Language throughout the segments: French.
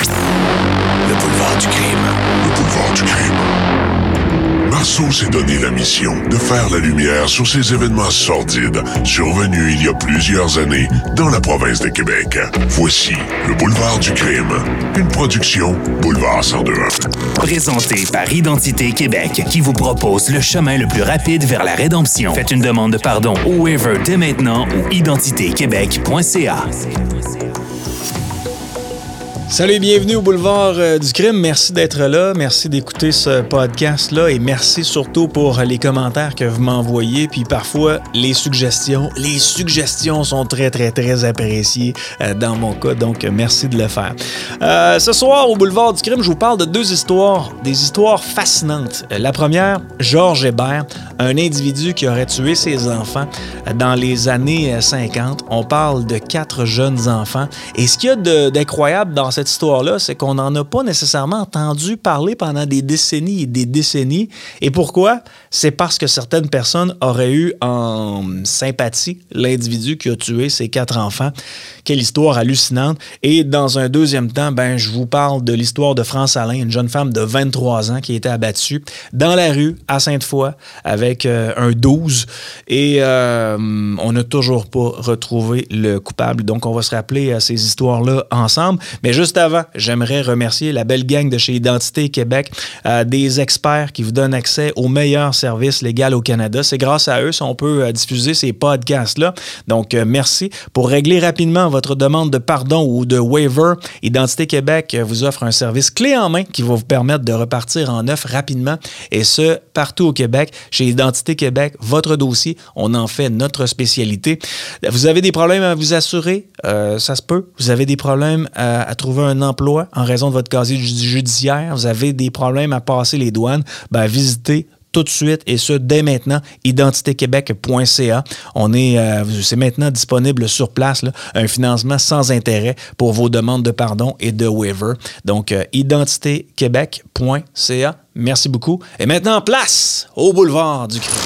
Le boulevard du crime. Le boulevard du crime. Marceau s'est donné la mission de faire la lumière sur ces événements sordides survenus il y a plusieurs années dans la province de Québec. Voici Le boulevard du crime, une production Boulevard 1021. Présenté par Identité Québec, qui vous propose le chemin le plus rapide vers la rédemption. Faites une demande de pardon au dès maintenant ou identitéquebec.ca. Salut bienvenue au boulevard euh, du crime. Merci d'être là. Merci d'écouter ce podcast-là et merci surtout pour les commentaires que vous m'envoyez. Puis parfois, les suggestions. Les suggestions sont très, très, très appréciées euh, dans mon cas. Donc, merci de le faire. Euh, ce soir, au boulevard du crime, je vous parle de deux histoires. Des histoires fascinantes. La première, Georges Hébert, un individu qui aurait tué ses enfants dans les années euh, 50. On parle de quatre jeunes enfants. Et ce qu'il y a d'incroyable dans cette histoire-là, c'est qu'on n'en a pas nécessairement entendu parler pendant des décennies et des décennies. Et pourquoi? C'est parce que certaines personnes auraient eu en sympathie l'individu qui a tué ses quatre enfants. Quelle histoire hallucinante. Et dans un deuxième temps, ben, je vous parle de l'histoire de France Alain, une jeune femme de 23 ans qui a été abattue dans la rue à Sainte-Foy avec euh, un 12. Et euh, on n'a toujours pas retrouvé le coupable. Donc, on va se rappeler à ces histoires-là ensemble. Mais juste avant, j'aimerais remercier la belle gang de chez Identité Québec, euh, des experts qui vous donnent accès aux meilleurs services légaux au Canada. C'est grâce à eux si on peut euh, diffuser ces podcasts-là. Donc, euh, merci. Pour régler rapidement votre demande de pardon ou de waiver, Identité Québec vous offre un service clé en main qui va vous permettre de repartir en neuf rapidement et ce, partout au Québec. Chez Identité Québec, votre dossier, on en fait notre spécialité. Vous avez des problèmes à vous assurer, ça se peut. Vous avez des problèmes à, à trouver un emploi en raison de votre casier ju- judiciaire. Vous avez des problèmes à passer les douanes. Ben, visitez tout de suite et ce dès maintenant identitéquebec.ca. On est euh, c'est maintenant disponible sur place un financement sans intérêt pour vos demandes de pardon et de waiver. Donc euh, identitéquebec.ca. Merci beaucoup. Et maintenant place au boulevard du crime.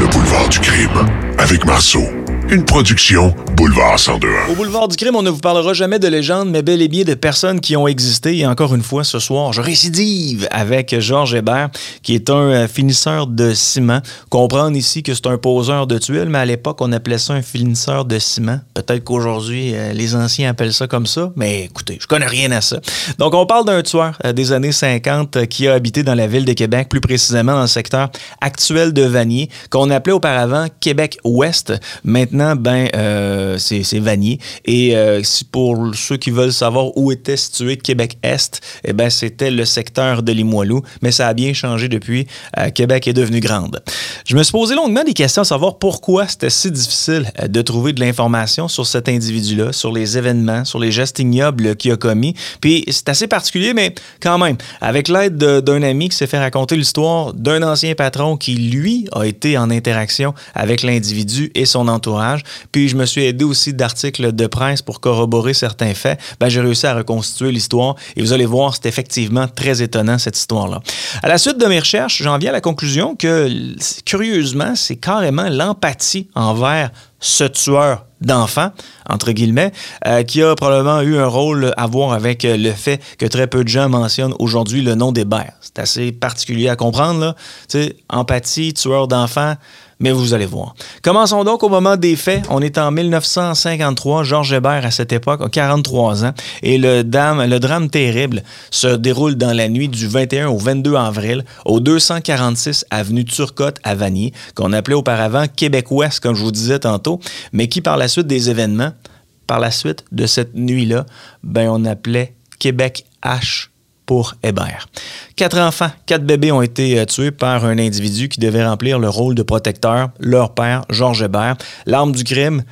Le boulevard du crime avec Marceau, une production Boulevard 1021. Au boulevard du crime, on ne vous parlera jamais de légendes, mais bel et bien de personnes qui ont existé. Et encore une fois, ce soir, je récidive avec Georges Hébert, qui est un euh, finisseur de ciment. Comprendre ici que c'est un poseur de tuiles, mais à l'époque, on appelait ça un finisseur de ciment. Peut-être qu'aujourd'hui, euh, les anciens appellent ça comme ça, mais écoutez, je connais rien à ça. Donc, on parle d'un tueur euh, des années 50 euh, qui a habité dans la ville de Québec, plus précisément dans le secteur actuel de Vanier, qu'on appelait auparavant Québec-Ouest. Maintenant, ben, euh, c'est Vanier. Et euh, si pour ceux qui veulent savoir où était situé Québec-Est, eh ben, c'était le secteur de Limoilou, mais ça a bien changé depuis. Euh, Québec est devenu grande. Je me suis posé longuement des questions à savoir pourquoi c'était si difficile de trouver de l'information sur cet individu-là, sur les événements, sur les gestes ignobles qu'il a commis. Puis c'est assez particulier, mais quand même, avec l'aide de- d'un ami qui s'est fait raconter l'histoire d'un ancien patron qui, lui, a été en interaction avec l'individu et son entourage. Puis je me suis aidé aussi d'articles de presse pour corroborer certains faits. Ben, j'ai réussi à reconstituer l'histoire et vous allez voir, c'est effectivement très étonnant cette histoire-là. À la suite de mes recherches, j'en viens à la conclusion que, curieusement, c'est carrément l'empathie envers ce tueur d'enfants, entre guillemets, euh, qui a probablement eu un rôle à voir avec euh, le fait que très peu de gens mentionnent aujourd'hui le nom d'Hébert. C'est assez particulier à comprendre, là. Tu empathie, tueur d'enfants, mais vous allez voir. Commençons donc au moment des faits. On est en 1953. Georges Hébert, à cette époque, a 43 ans. Et le, drame terrible se déroule dans la nuit du 21 au 22 avril au 246 avenue Turcotte à Vanier, qu'on appelait auparavant Québec-Ouest, comme je vous disais tantôt, mais qui, par la suite des événements, par la suite de cette nuit-là, ben, on appelait Québec-H pour Hébert. Quatre enfants, quatre bébés ont été euh, tués par un individu qui devait remplir le rôle de protecteur, leur père, Georges Hébert. L'arme du crime,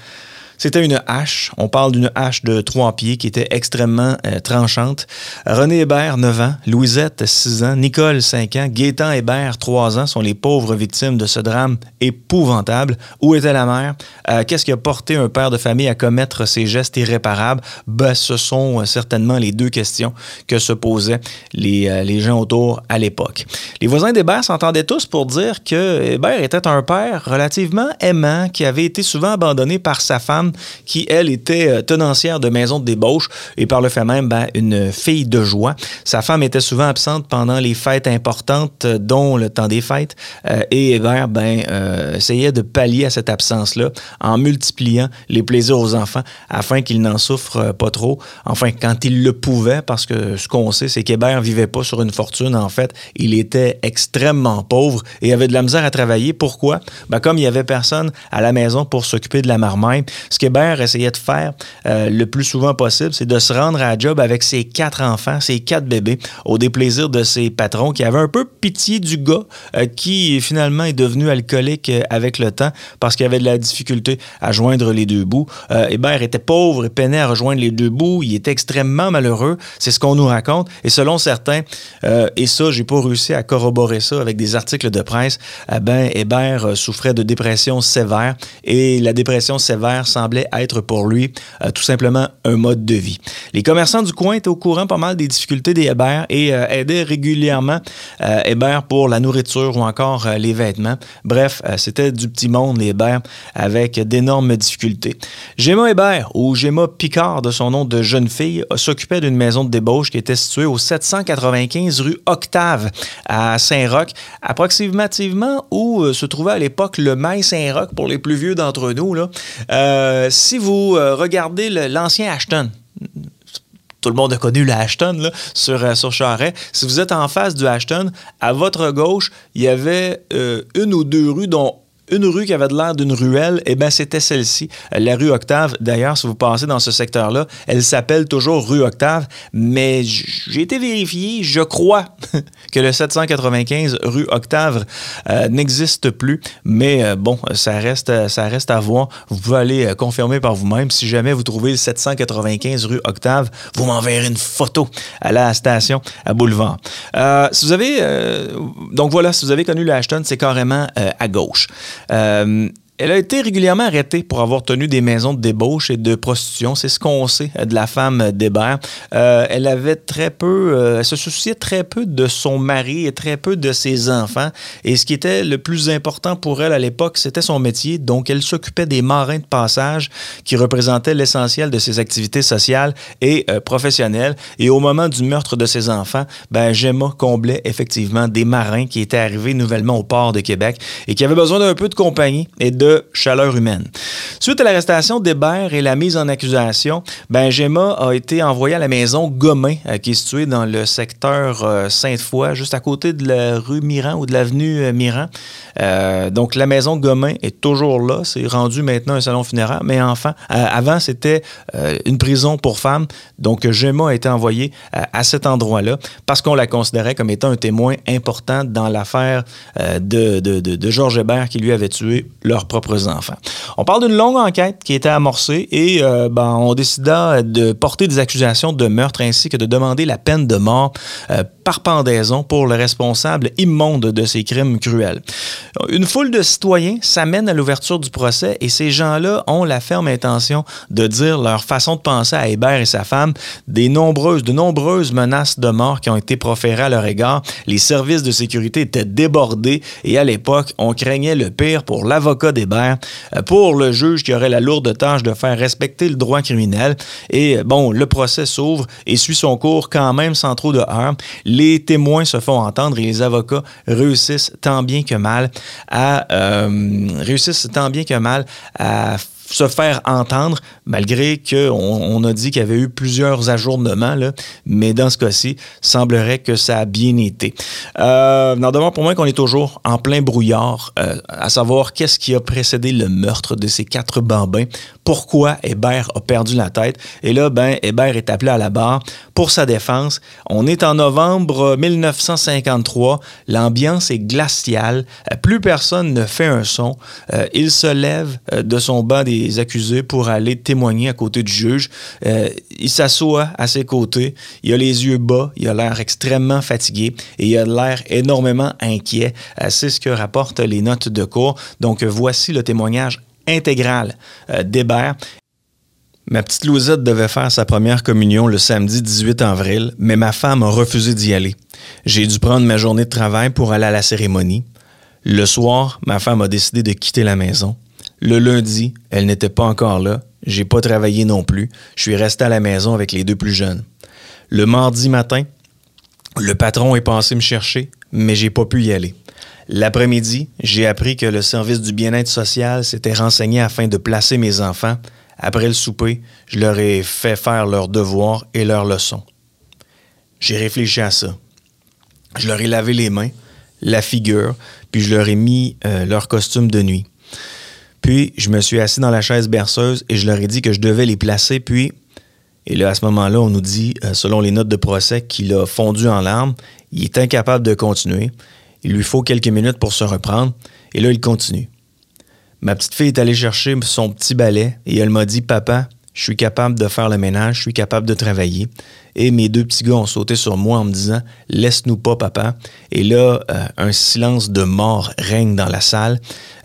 C'était une hache. On parle d'une hache de trois pieds qui était extrêmement euh, tranchante. René Hébert, 9 ans. Louisette, 6 ans. Nicole, 5 ans. Gaétan Hébert, 3 ans, sont les pauvres victimes de ce drame épouvantable. Où était la mère? Euh, qu'est-ce qui a porté un père de famille à commettre ces gestes irréparables? Ben, ce sont euh, certainement les deux questions que se posaient les, les gens autour à l'époque. Les voisins d'Hébert s'entendaient tous pour dire que Hébert était un père relativement aimant qui avait été souvent abandonné par sa femme qui, elle, était euh, tenancière de maison de débauche et par le fait même, ben, une fille de joie. Sa femme était souvent absente pendant les fêtes importantes, euh, dont le temps des fêtes, euh, et Hébert ben, essayait de pallier à cette absence-là en multipliant les plaisirs aux enfants afin qu'ils n'en souffrent pas trop. Enfin, quand il le pouvait, parce que ce qu'on sait, c'est qu'Hébert vivait pas sur une fortune. En fait, il était extrêmement pauvre et avait de la misère à travailler. Pourquoi? Ben, comme il y avait personne à la maison pour s'occuper de la marmaille, ce qu'Hébert essayait de faire euh, le plus souvent possible, c'est de se rendre à job avec ses quatre enfants, ses quatre bébés, au déplaisir de ses patrons qui avaient un peu pitié du gars euh, qui finalement est devenu alcoolique euh, avec le temps parce qu'il avait de la difficulté à joindre les deux bouts. Hébert était pauvre et peinait à rejoindre les deux bouts. Il était extrêmement malheureux. C'est ce qu'on nous raconte. Et selon certains, et ça, j'ai pas réussi à corroborer ça avec des articles de presse, ben, Hébert souffrait de dépression sévère et la dépression sévère semblait être pour lui euh, tout simplement un mode de vie. Les commerçants du coin étaient au courant pas mal des difficultés des Hébert et euh, aidaient régulièrement euh, Hébert pour la nourriture ou encore les vêtements. Bref, c'était du petit monde, les Hébert, avec d'énormes difficultés. Gemma Hébert, ou Gemma Picard de son nom de jeune fille, s'occupait d'une maison de débauche qui était située au 795 rue Octave à Saint-Roch, approximativement où se trouvait à l'époque le Mail Saint-Roch pour les plus vieux d'entre nous. Là si vous euh, regardez l'ancien Ashton, tout le monde a connu le Ashton sur, euh, sur Charret. Si vous êtes en face du Ashton, à votre gauche, il y avait euh, une ou deux rues, dont une rue qui avait l'air d'une ruelle, eh bien, c'était celle-ci, la rue Octave. D'ailleurs, si vous passez dans ce secteur-là, elle s'appelle toujours rue Octave, mais j'ai été vérifié, je crois que le 795 rue Octave euh, n'existe plus, mais euh, bon, ça reste, ça reste à voir. Vous pouvez aller euh, confirmer par vous-même. Si jamais vous trouvez le 795 rue Octave, vous m'enverrez une photo à la station à Boulevard. si vous avez, donc voilà, si vous avez connu le Ashton, c'est carrément à gauche. Euh, elle a été régulièrement arrêtée pour avoir tenu des maisons de débauche et de prostitution. C'est ce qu'on sait de la femme d'Hébert. Euh, elle avait très peu, euh, elle se souciait très peu de son mari et très peu de ses enfants. Et ce qui était le plus important pour elle à l'époque, c'était son métier. Donc, elle s'occupait des marins de passage qui représentaient l'essentiel de ses activités sociales et professionnelles. Et au moment du meurtre de ses enfants, ben, Gemma comblait effectivement des marins qui étaient arrivés nouvellement au port de Québec et qui avaient besoin d'un peu de compagnie et de chaleur humaine. Suite à l'arrestation d'Hébert et la mise en accusation, ben Gemma a été envoyée à la maison Gomain, euh, qui est située dans le secteur euh, Sainte-Foy, juste à côté de la rue Miran ou de l'avenue euh, Miran. donc la maison Gomain est toujours là, c'est rendu maintenant un salon funéraire, mais enfin, avant c'était une prison pour femmes. Donc Gemma a été envoyée à cet endroit-là parce qu'on la considérait comme étant un témoin important dans l'affaire de Georges Hébert qui lui avait tué leur propres enfants. On parle d'une longue enquête qui était amorcée et euh, ben, on décida de porter des accusations de meurtre ainsi que de demander la peine de mort euh, par pendaison pour le responsable immonde de ces crimes cruels. Une foule de citoyens s'amène à l'ouverture du procès et ces gens-là ont la ferme intention de dire leur façon de penser à Hébert et sa femme, des nombreuses, de nombreuses menaces de mort qui ont été proférées à leur égard. Les services de sécurité étaient débordés et à l'époque, on craignait le pire pour l'avocat d'Hébert, euh, pour le juge qui aurait la lourde tâche de faire respecter le droit criminel. Et bon, le procès s'ouvre et suit son cours quand même sans trop de heurts les témoins se font entendre et les avocats réussissent tant bien que mal à euh, réussissent tant bien que mal à se faire entendre, malgré qu'on on a dit qu'il y avait eu plusieurs ajournements, là, mais dans ce cas-ci, semblerait que ça a bien été. Euh, demeure pour moi qu'on est toujours en plein brouillard, euh, à savoir qu'est-ce qui a précédé le meurtre de ces quatre bambins, pourquoi Hébert a perdu la tête, et là, ben, Hébert est appelé à la barre pour sa défense. On est en novembre 1953, l'ambiance est glaciale, plus personne ne fait un son, euh, il se lève euh, de son banc des des accusés pour aller témoigner à côté du juge. Euh, il s'assoit à ses côtés, il a les yeux bas, il a l'air extrêmement fatigué et il a l'air énormément inquiet. Euh, c'est ce que rapportent les notes de cours. Donc voici le témoignage intégral d'Hébert Ma petite Louisette devait faire sa première communion le samedi 18 avril, mais ma femme a refusé d'y aller. J'ai dû prendre ma journée de travail pour aller à la cérémonie. Le soir, ma femme a décidé de quitter la maison. Le lundi, elle n'était pas encore là. J'ai pas travaillé non plus. Je suis resté à la maison avec les deux plus jeunes. Le mardi matin, le patron est passé me chercher, mais j'ai pas pu y aller. L'après-midi, j'ai appris que le service du bien-être social s'était renseigné afin de placer mes enfants après le souper, je leur ai fait faire leurs devoirs et leurs leçons. J'ai réfléchi à ça. Je leur ai lavé les mains, la figure, puis je leur ai mis euh, leur costume de nuit. Puis, je me suis assis dans la chaise berceuse et je leur ai dit que je devais les placer, puis... Et là, à ce moment-là, on nous dit, euh, selon les notes de procès, qu'il a fondu en larmes, il est incapable de continuer, il lui faut quelques minutes pour se reprendre, et là, il continue. Ma petite fille est allée chercher son petit balai et elle m'a dit Papa, je suis capable de faire le ménage, je suis capable de travailler. Et mes deux petits gars ont sauté sur moi en me disant Laisse-nous pas, papa. Et là, euh, un silence de mort règne dans la salle,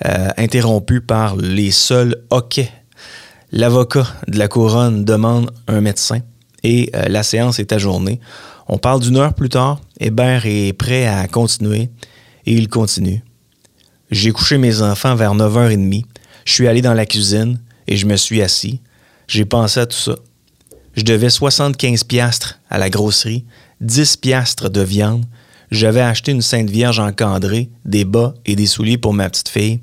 euh, interrompu par les seuls hoquets. L'avocat de la couronne demande un médecin et euh, la séance est ajournée. On parle d'une heure plus tard. Hébert est prêt à continuer et il continue. J'ai couché mes enfants vers 9h30. Je suis allé dans la cuisine et je me suis assis. J'ai pensé à tout ça. Je devais 75 piastres à la grosserie, 10 piastres de viande. J'avais acheté une Sainte Vierge encadrée, des bas et des souliers pour ma petite fille.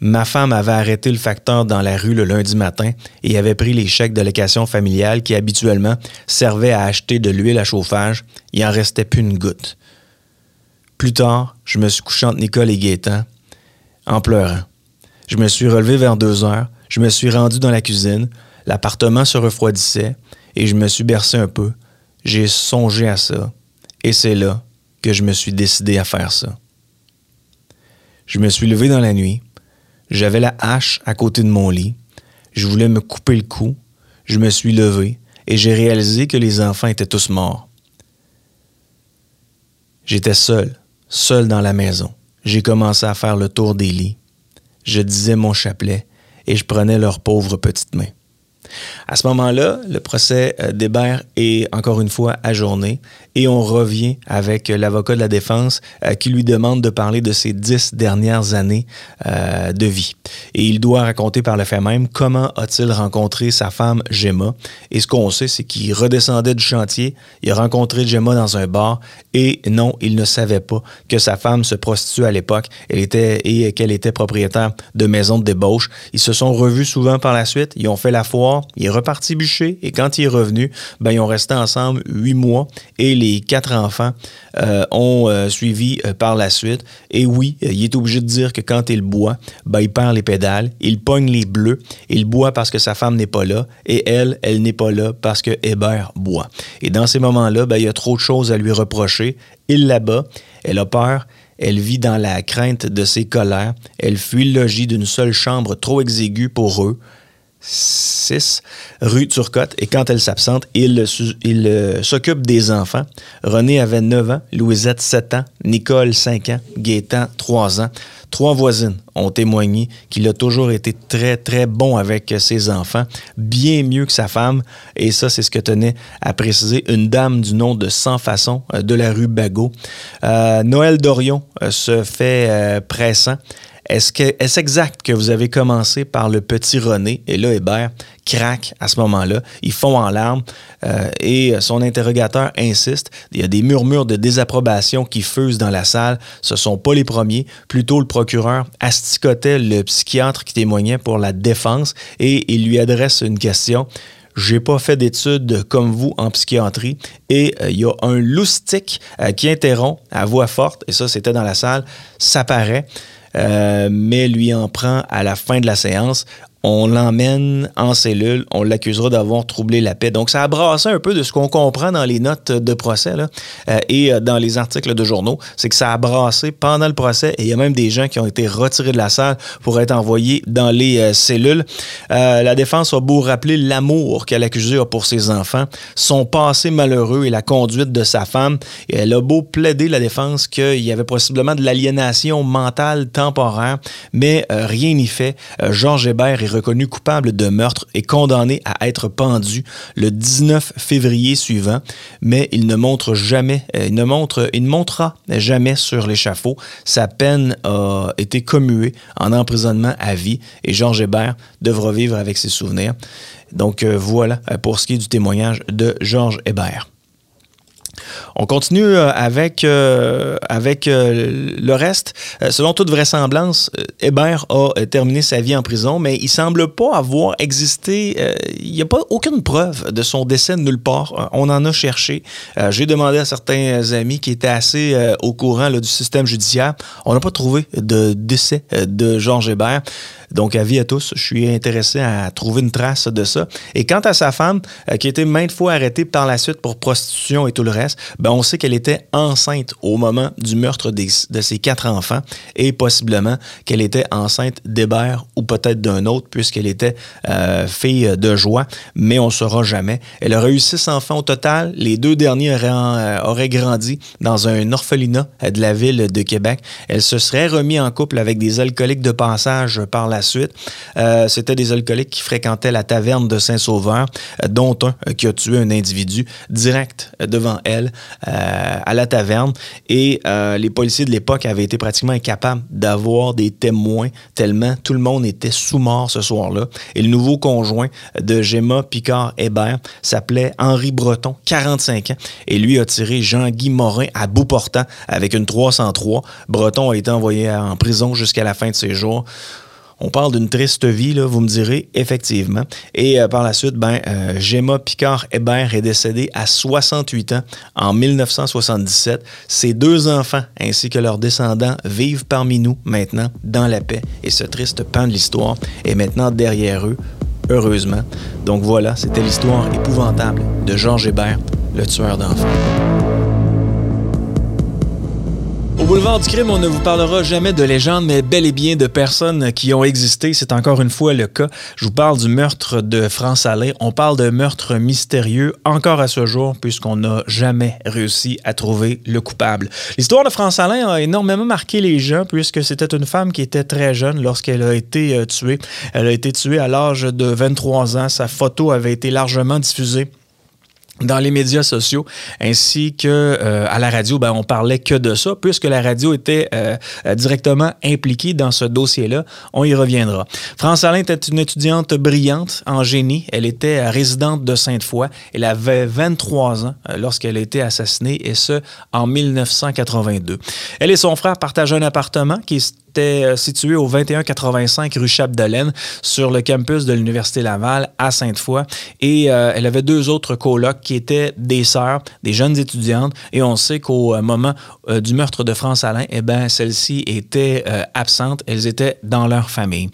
Ma femme avait arrêté le facteur dans la rue le lundi matin et avait pris les chèques de location familiale qui habituellement servaient à acheter de l'huile à chauffage. Il en restait plus une goutte. Plus tard, je me suis couché entre Nicole et Gaétan en pleurant. Je me suis relevé vers deux heures, je me suis rendu dans la cuisine, l'appartement se refroidissait et je me suis bercé un peu. J'ai songé à ça et c'est là que je me suis décidé à faire ça. Je me suis levé dans la nuit, j'avais la hache à côté de mon lit, je voulais me couper le cou, je me suis levé et j'ai réalisé que les enfants étaient tous morts. J'étais seul, seul dans la maison. J'ai commencé à faire le tour des lits. Je disais mon chapelet et je prenais leurs pauvres petites mains. À ce moment-là, le procès euh, d'Hébert est encore une fois ajourné et on revient avec l'avocat de la défense euh, qui lui demande de parler de ses dix dernières années euh, de vie. Et il doit raconter par le fait même comment a-t-il rencontré sa femme Gemma. Et ce qu'on sait, c'est qu'il redescendait du chantier, il a rencontré Gemma dans un bar et non, il ne savait pas que sa femme se prostituait à l'époque et qu'elle était propriétaire de maisons de débauche. Ils se sont revus souvent par la suite, ils ont fait la foire, il est reparti bûcher et quand il est revenu, ben, ils ont resté ensemble huit mois et les quatre enfants euh, ont euh, suivi euh, par la suite. Et oui, il est obligé de dire que quand il boit, ben, il perd les pédales, il pogne les bleus, il boit parce que sa femme n'est pas là et elle, elle n'est pas là parce que Hébert boit. Et dans ces moments-là, ben, il y a trop de choses à lui reprocher. Il la bat, elle a peur, elle vit dans la crainte de ses colères, elle fuit le logis d'une seule chambre trop exiguë pour eux. 6 rue Turcotte et quand elle s'absente, il, euh, s'occupe des enfants. René avait 9 ans, Louisette 7 ans, Nicole 5 ans, Gaétan 3 ans. Trois voisines ont témoigné qu'il a toujours été très, très bon avec ses enfants, bien mieux que sa femme. Et ça, c'est ce que tenait à préciser une dame du nom de Sans Façon euh, de la rue Bagot. Euh, Noël Dorion se fait pressant. Est-ce exact que vous avez commencé par le petit René? Et là Hébert craque à ce moment-là, ils font en larmes euh, et son interrogateur insiste. Il y a des murmures de désapprobation qui fusent dans la salle. Ce sont pas les premiers, plutôt le procureur asticotait le psychiatre qui témoignait pour la défense et il lui adresse une question. J'ai pas fait d'études comme vous en psychiatrie et euh, il y a un loustique euh, qui interrompt à voix forte et ça c'était dans la salle, ça paraît. Euh, mais lui en prend à la fin de la séance. On l'emmène en cellule, on l'accusera d'avoir troublé la paix. Donc, ça a brassé un peu de ce qu'on comprend dans les notes de procès là, euh, et euh, dans les articles de journaux. C'est que ça a brassé pendant le procès et il y a même des gens qui ont été retirés de la salle pour être envoyés dans les euh, cellules. la défense a beau rappeler l'amour qu'elle accusé a pour ses enfants, son passé malheureux et la conduite de sa femme. Elle a beau plaider la défense qu'il y avait possiblement de l'aliénation mentale temporaire, mais rien n'y fait. Georges Hébert reconnu coupable de meurtre et condamné à être pendu le 19 février suivant, mais il ne montre jamais, euh, il ne montre, montera jamais sur l'échafaud. Sa peine a été commuée en emprisonnement à vie et Georges Hébert devra vivre avec ses souvenirs. Donc euh, voilà euh, pour ce qui est du témoignage de Georges Hébert. On continue euh, avec, euh, euh, le reste. selon toute vraisemblance, Hébert a terminé sa vie en prison, mais il semble pas avoir existé. il n'y a pas aucune preuve de son décès de nulle part. on en a cherché. J'ai demandé à certains amis qui étaient assez au courant du système judiciaire. On n'a pas trouvé de décès de Georges Hébert. Donc, avis à tous, je suis intéressé à trouver une trace de ça. Et quant à sa femme, euh, qui a été maintes fois arrêtée par la suite pour prostitution et tout le reste, ben, on sait qu'elle était enceinte au moment du meurtre de ses quatre enfants et possiblement qu'elle était enceinte d'Hébert ou peut-être d'un autre puisqu'elle était euh, fille de joie, mais on ne saura jamais. Elle aurait eu six enfants au total. Les deux derniers auraient, euh, auraient grandi dans un orphelinat de la ville de Québec. Elle se serait remis en couple avec des alcooliques de passage par la suite. Euh, c'était des alcooliques qui fréquentaient la taverne de Saint-Sauveur, euh, dont un euh, qui a tué un individu direct devant elle à la taverne. Et les policiers de l'époque avaient été pratiquement incapables d'avoir des témoins tellement tout le monde était sous mort ce soir-là. Et le nouveau conjoint de Gemma Picard-Hébert s'appelait Henri Breton, 45 ans, et lui a tiré Jean-Guy Morin à bout portant avec une 303. Breton a été envoyé en prison jusqu'à la fin de ses jours. On parle d'une triste vie, là, vous me direz, effectivement. Et euh, par la suite, ben, euh, Gemma Picard-Hébert est décédée à 68 ans en 1977. Ses deux enfants ainsi que leurs descendants vivent parmi nous maintenant dans la paix. Et ce triste pan de l'histoire est maintenant derrière eux, heureusement. Donc voilà, c'était l'histoire épouvantable de Georges Hébert, le tueur d'enfants. Au boulevard du crime, on ne vous parlera jamais de légendes, mais bel et bien de personnes qui ont existé. C'est encore une fois le cas. Je vous parle du meurtre de France Alain. On parle de meurtre mystérieux encore à ce jour, puisqu'on n'a jamais réussi à trouver le coupable. L'histoire de France Alain a énormément marqué les gens, puisque c'était une femme qui était très jeune lorsqu'elle a été euh, tuée. Elle a été tuée à l'âge de 23 ans. Sa photo avait été largement diffusée dans les médias sociaux ainsi que euh, à la radio, ben, on parlait que de ça, puisque la radio était euh, euh, directement impliquée dans ce dossier-là. On y reviendra. France Alain était une étudiante brillante en génie. Elle était résidente de Sainte-Foy. Elle avait 23 ans lorsqu'elle a été assassinée, et ce, en 1982. Elle et son frère partageaient un appartement qui était euh, situé au 2185 rue Chapdelaine sur le campus de l'Université Laval à Sainte-Foy. Et euh, elle avait deux autres colocs qui étaient des sœurs, des jeunes étudiantes. Et on sait qu'au euh, moment du meurtre de France Alain, eh ben, celles-ci étaient absentes. Elles étaient dans leur famille.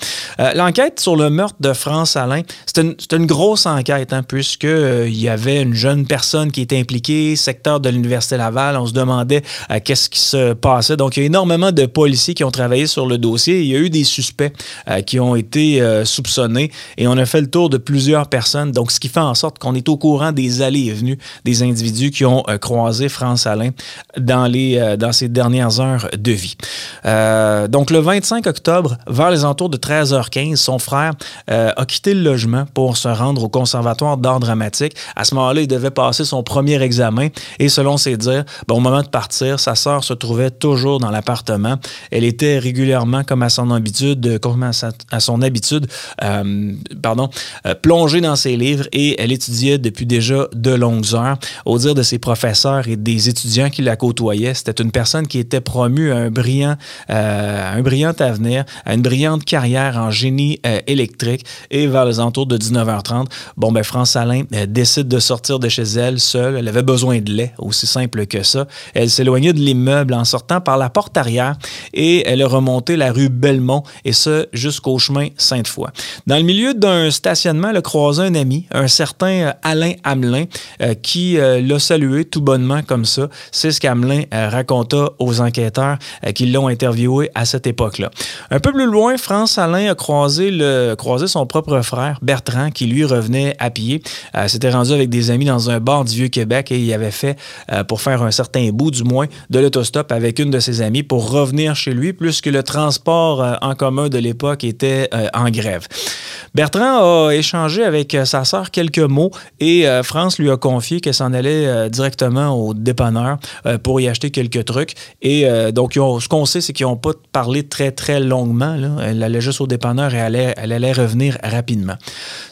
L'enquête sur le meurtre de France Alain, c'était une, une, grosse enquête, hein, puisqu'il y avait une jeune personne qui était impliquée, secteur de l'Université Laval. On se demandait qu'est-ce qui se passait. Donc, il y a énormément de policiers qui ont travaillé sur le dossier. Il y a eu des suspects euh, qui ont été euh, soupçonnés et on a fait le tour de plusieurs personnes. Donc, ce qui fait en sorte qu'on est au courant des allées et venues des individus qui ont euh, croisé France Alain dans, les, dans ses dernières heures de vie. donc, le 25 octobre, vers les entours de 13h15, son frère a quitté le logement pour se rendre au conservatoire d'art dramatique. À ce moment-là, il devait passer son premier examen et selon ses dires, ben, au moment de partir, sa sœur se trouvait toujours dans l'appartement. Elle était régulièrement régulièrement, comme à son habitude, euh, comme à, son habitude, euh, pardon, euh, plonger dans ses livres et elle étudiait depuis déjà de longues heures. Au dire de ses professeurs et des étudiants qui la côtoyaient, c'était une personne qui était promue à un brillant, un brillant avenir, à une brillante carrière en génie électrique. Et vers les entours de 19h30, bon, ben, France Alain décide de sortir de chez elle seule. Elle avait besoin de lait, aussi simple que ça. Elle s'éloignait de l'immeuble en sortant par la porte arrière et elle remontait remonter la rue Belmont et ce jusqu'au chemin Sainte-Foy. Dans le milieu d'un stationnement, le croisa un ami, un certain Alain Hamelin, qui l'a salué tout bonnement comme ça. C'est ce qu'Hamelin raconta aux enquêteurs qui l'ont interviewé à cette époque-là. Un peu plus loin, France Alain a croisé, le, croisé son propre frère, Bertrand, qui lui revenait à pied. Euh, s'était rendu avec des amis dans un bar du Vieux-Québec et il avait fait, euh, pour faire un certain bout du moins, de l'autostop avec une de ses amies pour revenir chez lui, puisque le transport euh, en commun de l'époque était en grève. Bertrand a échangé avec sa sœur quelques mots et France lui a confié qu'elle s'en allait directement au dépanneur pour y acheter quelques trucs. Et donc, ce qu'on sait, c'est qu'ils n'ont pas parlé très, très longuement. Elle allait juste au dépanneur et elle allait, revenir rapidement.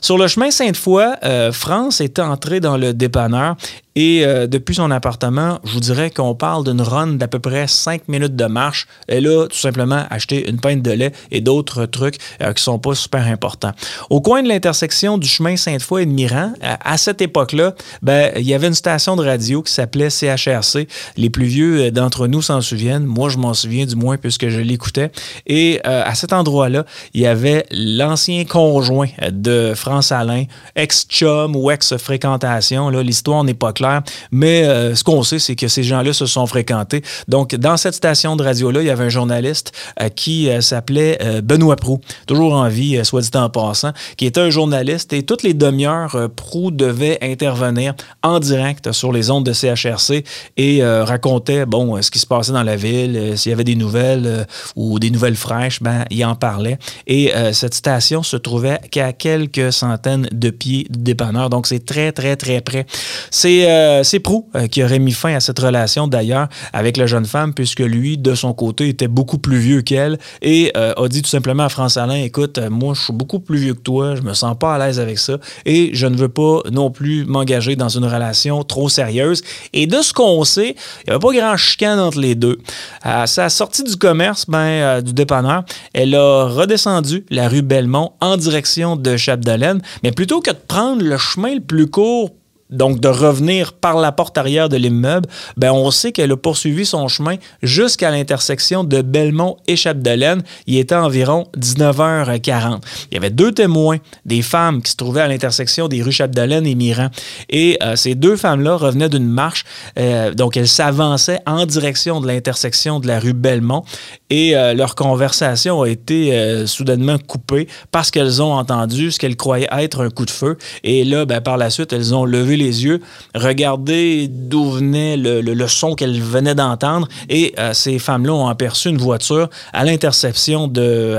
Sur le chemin Sainte-Foy, euh, France est entrée dans le dépanneur et euh, depuis son appartement, je vous dirais qu'on parle d'une run d'à peu près 5 minutes de marche. Elle a tout simplement acheté une pinte de lait et d'autres trucs euh, qui sont pas super importants. Au coin de l'intersection du chemin Sainte-Foy et de Miran, à, cette époque-là, ben, il y avait une station de radio qui s'appelait CHRC. Les plus vieux euh, d'entre nous s'en souviennent. Moi, je m'en souviens du moins puisque je l'écoutais. Et à cet endroit-là, il y avait l'ancien conjoint de France Alain, ex-chum ou ex-fréquentation. L'histoire n'est pas claire mais euh, ce qu'on sait, c'est que ces gens-là se sont fréquentés. Donc, dans cette station de radio-là, il y avait un journaliste euh, qui euh, s'appelait Benoît Prou, toujours en vie, soit dit en passant, qui était un journaliste et toutes les demi-heures, Prou devait intervenir en direct sur les ondes de CHRC et racontait, bon, ce qui se passait dans la ville, s'il y avait des nouvelles ou des nouvelles fraîches, ben, il en parlait. Et cette station se trouvait qu'à quelques centaines de pieds de dépanneur. Donc, c'est très, très, très près. C'est euh, c'est Prou euh, qui aurait mis fin à cette relation d'ailleurs avec la jeune femme, puisque lui, de son côté, était beaucoup plus vieux qu'elle et euh, a dit tout simplement à France Alain Écoute, moi, je suis beaucoup plus vieux que toi, je me sens pas à l'aise avec ça et je ne veux pas non plus m'engager dans une relation trop sérieuse. Et de ce qu'on sait, il n'y avait pas grand chicane entre les deux. À sa sortie du commerce, ben, du dépanneur, elle a redescendu la rue Belmont en direction de Chapdelaine, mais plutôt que de prendre le chemin le plus court donc de revenir par la porte arrière de l'immeuble, ben on sait qu'elle a poursuivi son chemin jusqu'à l'intersection de Belmont et Chapdelaine. Il était environ 19h40. Il y avait deux témoins, des femmes qui se trouvaient à l'intersection des rues Chapdelaine et Miran. Et euh, ces deux femmes-là revenaient d'une marche, euh, donc elles s'avançaient en direction de l'intersection de la rue Belmont et euh, leur conversation a été soudainement coupée parce qu'elles ont entendu ce qu'elles croyaient être un coup de feu. Et là, ben, par la suite, elles ont levé les yeux, regarder d'où venait le, son qu'elles venaient d'entendre. Et euh, ces femmes-là ont aperçu une voiture à l'intersection de,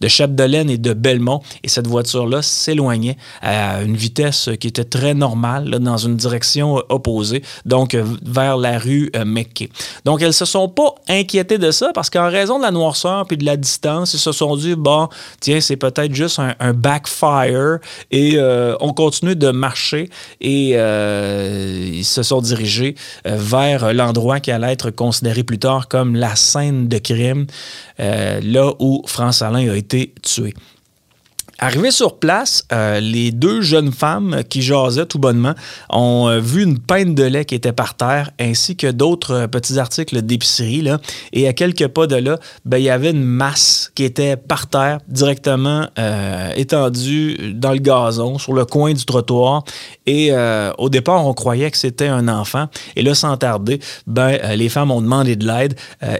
de Chapdelaine et de Belmont. Et cette voiture-là s'éloignait à une vitesse qui était très normale dans une direction opposée, donc euh, vers la rue euh, Donc elles se sont pas inquiétées de ça parce qu'en raison de la noirceur puis de la distance, ils se sont dit bon tiens c'est peut-être juste un, backfire et euh, on continue de marcher et euh, ils se sont dirigés euh, vers l'endroit qui allait être considéré plus tard comme la scène de crime, euh, là où France Alain a été tué. Arrivé sur place, euh, les deux jeunes femmes qui jasaient tout bonnement ont euh, vu une pinte de lait qui était par terre, ainsi que d'autres euh, petits articles d'épicerie. Là. Et à quelques pas de là, ben, il y avait une masse qui était par terre, directement étendue dans le gazon, sur le coin du trottoir. Et au départ, on croyait que c'était un enfant. Et là, sans tarder, ben, les femmes ont demandé de l'aide.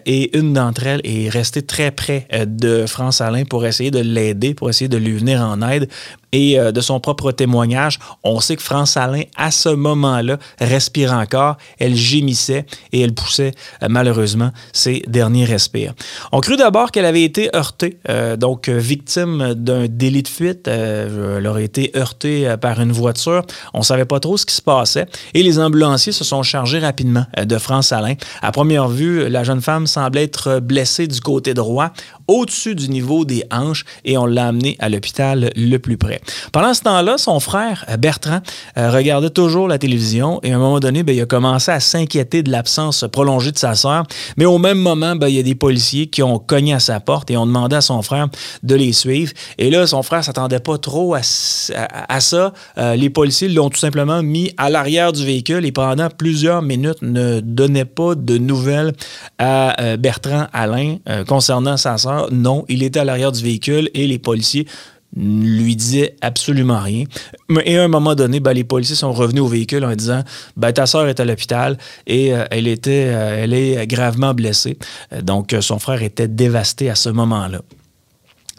et une d'entre elles est restée très près de France Alain pour essayer de l'aider, pour essayer de lui venir en aide. Et euh, de son propre témoignage, on sait que France Alain, à ce moment-là, respire encore. Elle gémissait et elle poussait euh, malheureusement ses derniers respires. On crut d'abord qu'elle avait été heurtée, euh, donc victime d'un délit de fuite. elle aurait été heurtée par une voiture. On savait pas trop ce qui se passait. Et les ambulanciers se sont chargés rapidement de France Alain. À première vue, la jeune femme semblait être blessée du côté droit, au-dessus du niveau des hanches, et on l'a amenée à l'hôpital le plus près. Pendant ce temps-là, son frère, Bertrand, regardait toujours la télévision et à un moment donné, ben, il a commencé à s'inquiéter de l'absence prolongée de sa sœur. Mais au même moment, ben, il y a des policiers qui ont cogné à sa porte et ont demandé à son frère de les suivre. Et là, son frère s'attendait pas trop à, ça. les policiers l'ont tout simplement mis à l'arrière du véhicule et pendant plusieurs minutes ne donnaient pas de nouvelles à Bertrand Alain concernant sa sœur. Non, il était à l'arrière du véhicule et les policiers lui disaient absolument rien. Et à un moment donné, ben, les policiers sont revenus au véhicule en disant ben, Ta sœur est à l'hôpital et euh, elle, était, euh, elle est gravement blessée. Donc, son frère était dévasté à ce moment-là.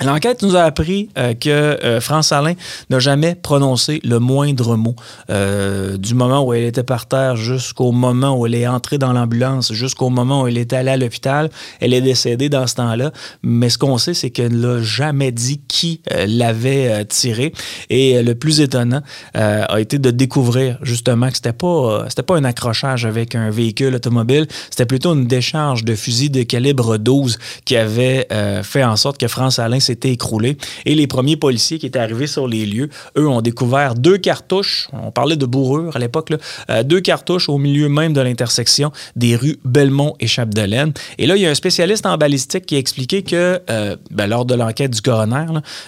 L'enquête nous a appris euh, que euh, France Alain n'a jamais prononcé le moindre mot euh, du moment où elle était par terre jusqu'au moment où elle est entrée dans l'ambulance, jusqu'au moment où elle est allée à l'hôpital. Elle est décédée dans ce temps-là. Mais ce qu'on sait, c'est qu'elle n'a jamais dit qui l'avait tiré. Et le plus étonnant a été de découvrir justement que c'était pas c'était pas un accrochage avec un véhicule automobile, c'était plutôt une décharge de fusil de calibre 12 qui avait fait en sorte que France Alain s'était écroulé. Et les premiers policiers qui étaient arrivés sur les lieux, eux, ont découvert deux cartouches. On parlait de bourrure à l'époque, euh, deux cartouches au milieu même de l'intersection des rues Belmont et Chapdelaine. Et là, il y a un spécialiste en balistique qui a expliqué que, euh, ben, lors de l'enquête du coroner,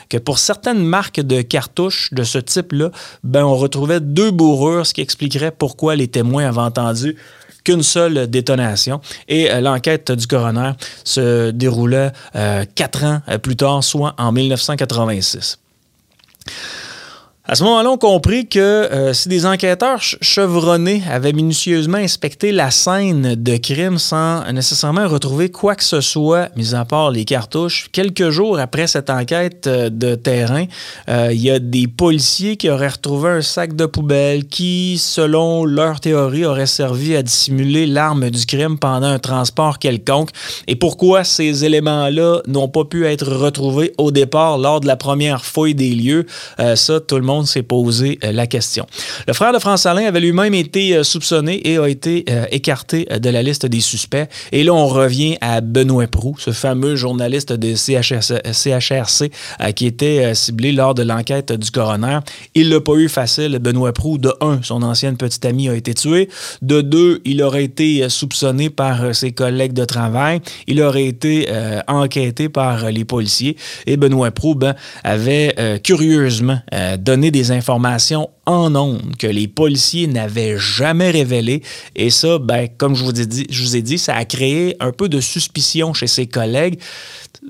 que pour certaines marques de cartouches de ce type-là, ben, on retrouvait deux bourrures, ce qui expliquerait pourquoi les témoins avaient entendu qu'une seule détonation. Et euh, l'enquête du coroner se déroulait euh, quatre ans euh, plus tard, soit en 1986. À ce moment-là, on comprit que euh, si des enquêteurs chevronnés avaient minutieusement inspecté la scène de crime sans nécessairement retrouver quoi que ce soit, mis à part les cartouches, quelques jours après cette enquête euh, de terrain, euh, il y a des policiers qui auraient retrouvé un sac de poubelle qui, selon leur théorie, aurait servi à dissimuler l'arme du crime pendant un transport quelconque. Et pourquoi ces éléments-là n'ont pas pu être retrouvés au départ lors de la première fouille des lieux, ça, tout le monde s'est posé euh, la question. Le frère de France Alain avait lui-même été euh, soupçonné et a été euh, écarté de la liste des suspects. Et là, on revient à Benoît Prou, ce fameux journaliste de CHRC qui était ciblé lors de l'enquête du coroner. Il l'a pas eu facile, Benoît Prou. De un, son ancienne petite amie a été tuée. De deux, il aurait été soupçonné par ses collègues de travail. Il aurait été enquêté par les policiers. Et Benoît Prou ben, avait curieusement donné des informations en ondes que les policiers n'avaient jamais révélées. Et ça, ben, comme je vous, ai dit, ça a créé un peu de suspicion chez ses collègues.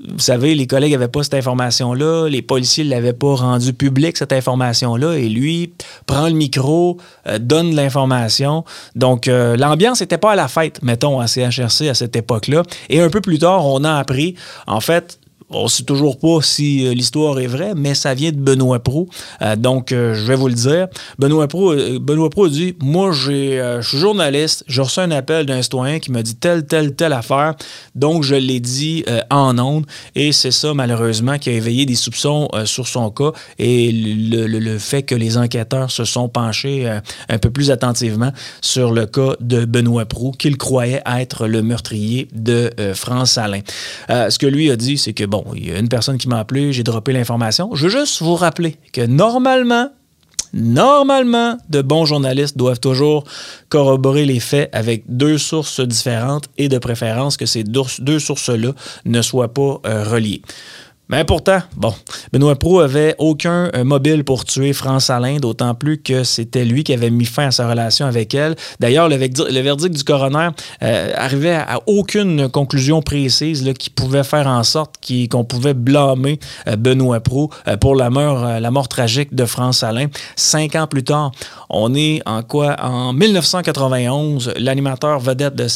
Vous savez, les collègues n'avaient pas cette information-là, les policiers ne l'avaient pas rendu public, cette information-là, et lui prend le micro, euh, donne l'information. Donc, euh, l'ambiance n'était pas à la fête, mettons, à CHRC à cette époque-là. Et un peu plus tard, on a appris, en fait, on ne sait toujours pas si euh, l'histoire est vraie, mais ça vient de Benoît Pro. Euh, donc, euh, je vais vous le dire. Benoît Pro, Benoît Pro dit Moi, je suis journaliste, j'ai reçu un appel d'un citoyen qui m'a dit telle, telle, telle affaire. Donc, je l'ai dit en ondes. Et c'est ça, malheureusement, qui a éveillé des soupçons sur son cas et le, fait que les enquêteurs se sont penchés un peu plus attentivement sur le cas de Benoît Pro, qu'il croyait être le meurtrier de France Alain. ce que lui a dit, c'est que, bon, il y a une personne qui m'a appelé, j'ai droppé l'information. Je veux juste vous rappeler que normalement, Normalement, de bons journalistes doivent toujours corroborer les faits avec deux sources différentes et de préférence que ces deux sources-là ne soient pas euh, reliées. Mais pourtant, bon, Benoît Pro avait aucun euh, mobile pour tuer France Alain, d'autant plus que c'était lui qui avait mis fin à sa relation avec elle. D'ailleurs, le, verdict du coroner euh, arrivait à, aucune conclusion précise là, qui pouvait faire en sorte qu'on pouvait blâmer euh, Benoît Pro pour la mort, tragique de France Alain. Cinq ans plus tard, on est en quoi? En 1991, l'animateur vedette de,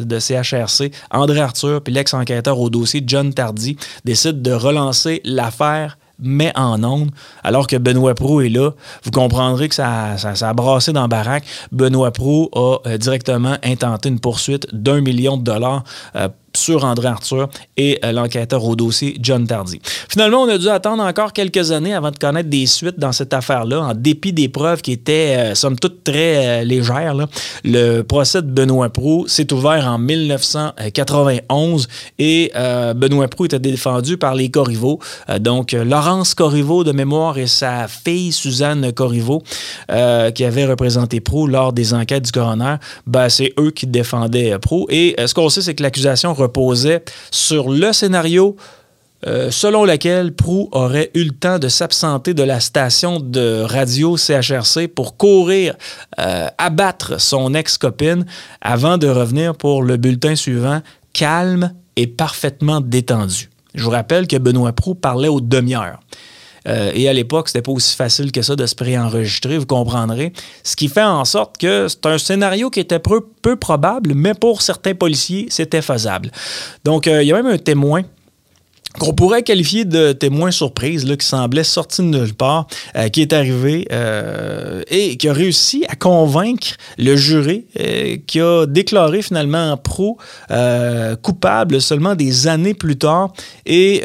de CHRC, André Arthur, puis l'ex-enquêteur au dossier John Tardy, décide de relancer l'affaire mais en ondes, alors que Benoît Pro est là. Vous comprendrez que ça, ça, a brassé dans la baraque. Benoît Pro a euh, directement intenté une poursuite d'un million de dollars euh, sur André Arthur et euh, l'enquêteur au dossier John Tardy. Finalement, on a dû attendre encore quelques années avant de connaître des suites dans cette affaire-là, en dépit des preuves qui étaient, euh, somme toute, très euh, légères. Le procès de Benoît Prou s'est ouvert en 1991 et Benoît Prou était défendu par les Corriveau. donc, Laurence Corriveau de mémoire et sa fille Suzanne Corriveau, qui avait représenté Prou lors des enquêtes du coroner, ben, c'est eux qui défendaient Prou. Et ce qu'on sait, c'est que l'accusation reposait sur le scénario euh, selon lequel Prou aurait eu le temps de s'absenter de la station de radio CHRC pour courir euh, abattre son ex-copine avant de revenir pour le bulletin suivant, calme et parfaitement détendu. Je vous rappelle que Benoît Prou parlait aux demi-heures. Euh, et à l'époque, c'était pas aussi facile que ça de se préenregistrer, vous comprendrez. Ce qui fait en sorte que c'est un scénario qui était peu, probable, mais pour certains policiers, c'était faisable. Donc, euh, il y a même un témoin qu'on pourrait qualifier de témoin surprise, là, qui semblait sorti de nulle part, euh, qui est arrivé euh, et qui a réussi à convaincre le jury, euh, qui a déclaré finalement pro coupable seulement des années plus tard. Et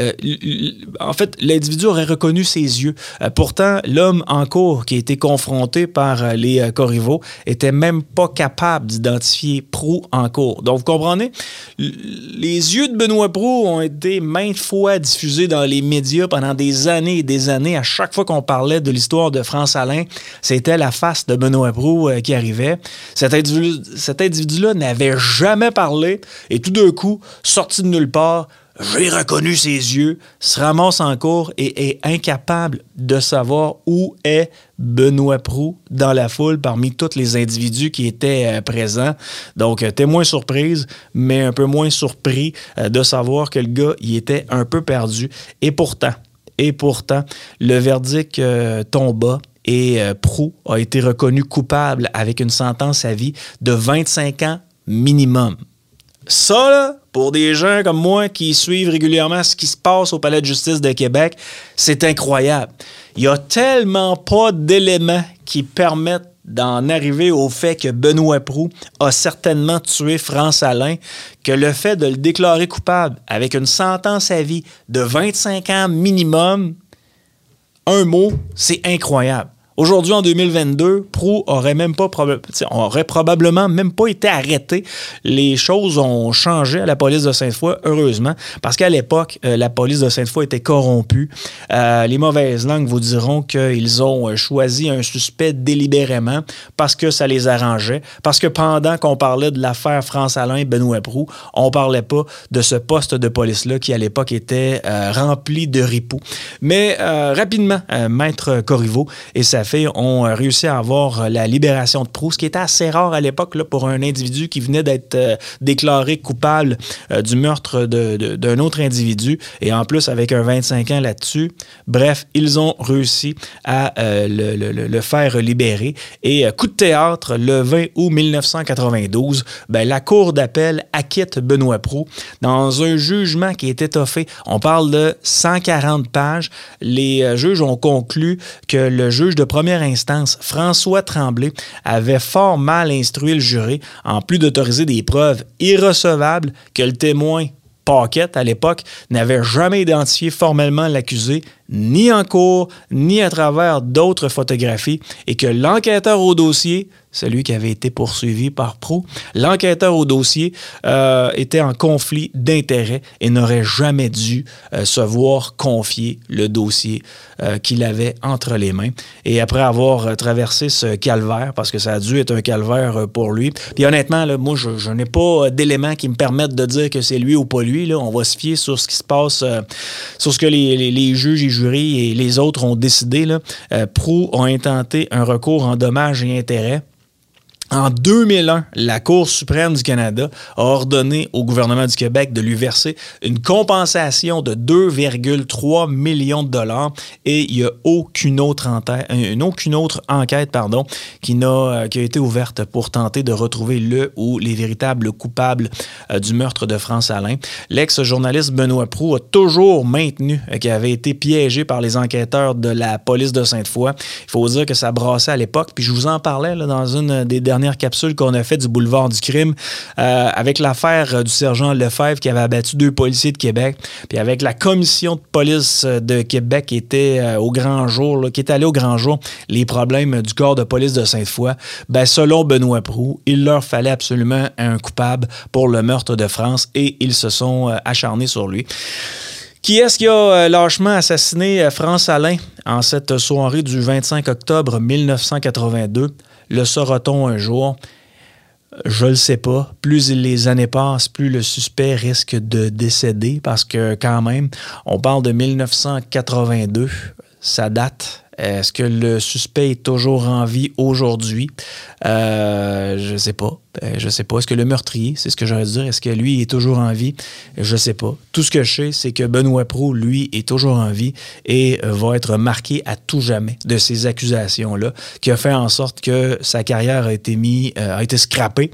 en fait, l'individu aurait reconnu ses yeux. pourtant, l'homme en cours qui a été confronté par les corrivaux était même pas capable d'identifier Pro en cours. Donc, vous comprenez, les yeux de Benoît Pro ont été maintes fois diffusé dans les médias pendant des années et des années. À chaque fois qu'on parlait de l'histoire de France Alain, c'était la face de Benoît Brou euh, qui arrivait. Cet individu-là n'avait jamais parlé et tout d'un coup, sorti de nulle part, j'ai reconnu ses yeux, se ramasse en cours et est incapable de savoir où est Benoît Prou dans la foule parmi tous les individus qui étaient euh, présents. Donc, euh, témoin surprise, mais un peu moins surpris euh, de savoir que le gars, il était un peu perdu. Et pourtant, et pourtant, le verdict tomba et Prou a été reconnu coupable avec une sentence à vie de 25 ans minimum. Ça, là, pour des gens comme moi qui suivent régulièrement ce qui se passe au Palais de justice de Québec, c'est incroyable. Il n'y a tellement pas d'éléments qui permettent d'en arriver au fait que Benoît Prou a certainement tué France Alain, que le fait de le déclarer coupable avec une sentence à vie de 25 ans minimum, un mot, c'est incroyable. Aujourd'hui, en 2022, Pro aurait même pas aurait probablement même pas été arrêté. Les choses ont changé à la police de Sainte-Foy, heureusement, parce qu'à l'époque, euh, la police de Sainte-Foy était corrompue. Euh, les mauvaises langues vous diront qu'ils ont euh, choisi un suspect délibérément parce que ça les arrangeait, parce que pendant qu'on parlait de l'affaire France-Alain et Benoît Prou, on parlait pas de ce poste de police-là qui, à l'époque, était rempli de ripoux. Mais rapidement, Maître Corriveau et sa ont euh, réussi à avoir euh, la libération de Proust, qui était assez rare à l'époque pour un individu qui venait d'être euh, déclaré coupable du meurtre d'un autre individu, et en plus avec un 25 ans là-dessus. Bref, ils ont réussi à le, faire libérer. Et coup de théâtre, le 20 août 1992, ben, la Cour d'appel acquitte Benoît Pro dans un jugement qui est étoffé. On parle de 140 pages. Les juges ont conclu que le juge de première instance, François Tremblay, avait fort mal instruit le jury, en plus d'autoriser des preuves irrecevables que le témoin Paquette, à l'époque, n'avait jamais identifié formellement l'accusé, ni en cours, ni à travers d'autres photographies, et que l'enquêteur au dossier, celui qui avait été poursuivi par Pro. L'enquêteur au dossier euh, était en conflit d'intérêts et n'aurait jamais dû euh, se voir confier le dossier euh, qu'il avait entre les mains. Et après avoir traversé ce calvaire, parce que ça a dû être un calvaire pour lui, puis honnêtement, moi, je, n'ai pas d'éléments qui me permettent de dire que c'est lui ou pas lui. On va se fier sur ce qui se passe, sur ce que les, juges et et les autres ont décidé. Là. Pro a intenté un recours en dommages et intérêts. En 2001, la Cour suprême du Canada a ordonné au gouvernement du Québec de lui verser une compensation de 2,3 millions de dollars et il n'y a aucune autre, une aucune autre enquête pardon, qui, a, euh, qui a été ouverte pour tenter de retrouver le ou les véritables coupables euh, du meurtre de France Alain. L'ex-journaliste Benoît Proux a toujours maintenu euh, qu'il avait été piégé par les enquêteurs de la police de Sainte-Foy. Il faut dire que ça brassait à l'époque, puis je vous en parlais dans une des dernières capsule qu'on a fait du boulevard du crime, euh, avec l'affaire du sergent Lefebvre qui avait abattu deux policiers de Québec, puis avec la commission de police de Québec qui était au grand jour, qui est allée au grand jour, les problèmes du corps de police de Sainte-Foy, ben, selon Benoît Proux, il leur fallait absolument un coupable pour le meurtre de France et ils se sont acharnés sur lui. Qui est-ce qui a euh, lâchement assassiné euh, France Alain en cette soirée du 25 octobre 1982? Le saura-t-on un jour? Je le sais pas. Plus les années passent, plus le suspect risque de décéder parce que quand même, on parle de 1982. Ça date est-ce que le suspect est toujours en vie aujourd'hui? Euh, je sais pas. Ben, je sais pas. Est-ce que le meurtrier, c'est ce que j'aurais dû dire, est-ce que lui est toujours en vie? Je sais pas. Tout ce que je sais, c'est que Benoît Pro, lui, est toujours en vie et euh, va être marqué à tout jamais de ces accusations-là, qui a fait en sorte que sa carrière a été mise, euh, a été scrappée.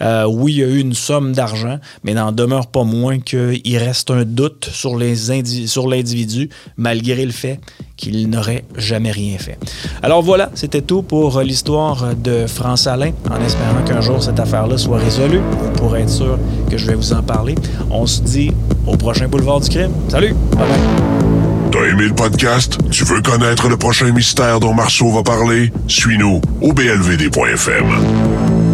Euh, oui, il y a eu une somme d'argent, mais n'en demeure pas moins qu'il reste un doute sur l'individu, malgré le fait qu'il n'aurait jamais rien fait. Alors voilà, c'était tout pour l'histoire de France Alain, en espérant qu'un jour cette affaire-là soit résolue. Vous pourrez être sûr que je vais vous en parler. On se dit au prochain Boulevard du Crime. Salut! Bye bye! T'as aimé le podcast? Tu veux connaître le prochain mystère dont Marceau va parler? Suis-nous au blvd.fm.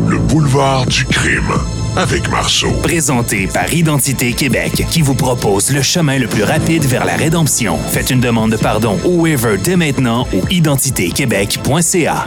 Le Boulevard du Crime avec Marceau. Présenté par Identité Québec, qui vous propose le chemin le plus rapide vers la rédemption. Faites une demande de pardon au waiver dès maintenant au identitéquebec.ca.